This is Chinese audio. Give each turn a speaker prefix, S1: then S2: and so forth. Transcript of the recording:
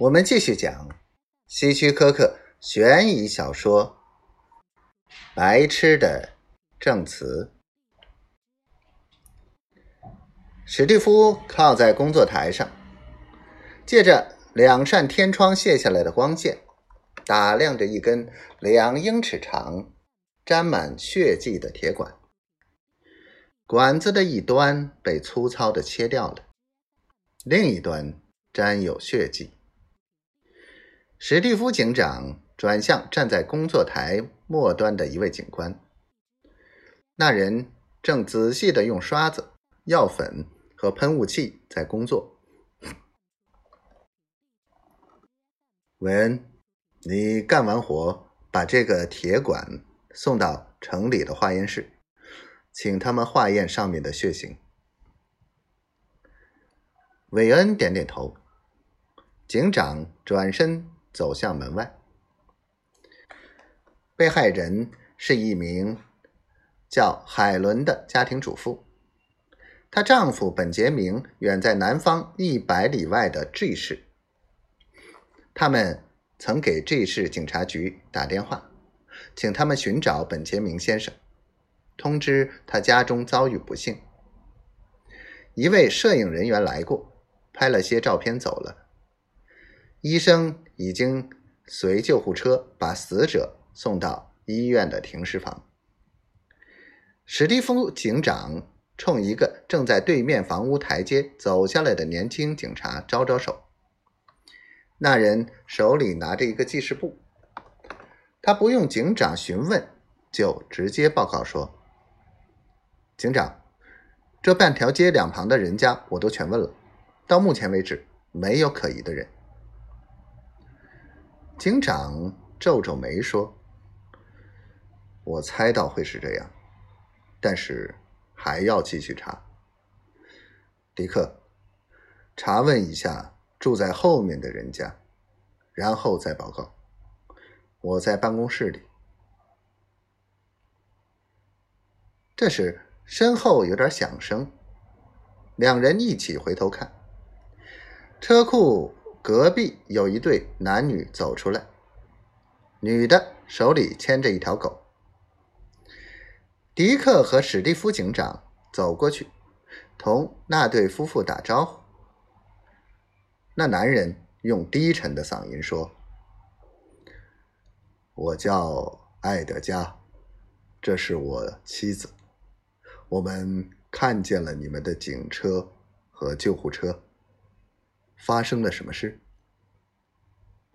S1: 我们继续讲希区柯克悬疑小说《白痴的证词》。史蒂夫靠在工作台上，借着两扇天窗卸下来的光线，打量着一根两英尺长、沾满血迹的铁管。管子的一端被粗糙的切掉了，另一端沾有血迹。史蒂夫警长转向站在工作台末端的一位警官，那人正仔细的用刷子、药粉。和喷雾器在工作。韦恩，你干完活，把这个铁管送到城里的化验室，请他们化验上面的血型。韦恩点点头。警长转身走向门外。被害人是一名叫海伦的家庭主妇。她丈夫本杰明远在南方一百里外的 G 市，他们曾给 G 市警察局打电话，请他们寻找本杰明先生，通知他家中遭遇不幸。一位摄影人员来过，拍了些照片走了。医生已经随救护车把死者送到医院的停尸房。史蒂夫警长。冲一个正在对面房屋台阶走下来的年轻警察招招手。那人手里拿着一个记事簿，他不用警长询问，就直接报告说：“警长，这半条街两旁的人家我都全问了，到目前为止没有可疑的人。”警长皱皱眉说：“我猜到会是这样，但是。”还要继续查，迪克，查问一下住在后面的人家，然后再报告。我在办公室里。这时，身后有点响声，两人一起回头看，车库隔壁有一对男女走出来，女的手里牵着一条狗。迪克和史蒂夫警长走过去，同那对夫妇打招呼。那男人用低沉的嗓音说：“我叫艾德加，这是我妻子。我们看见了你们的警车和救护车。发生了什么事？”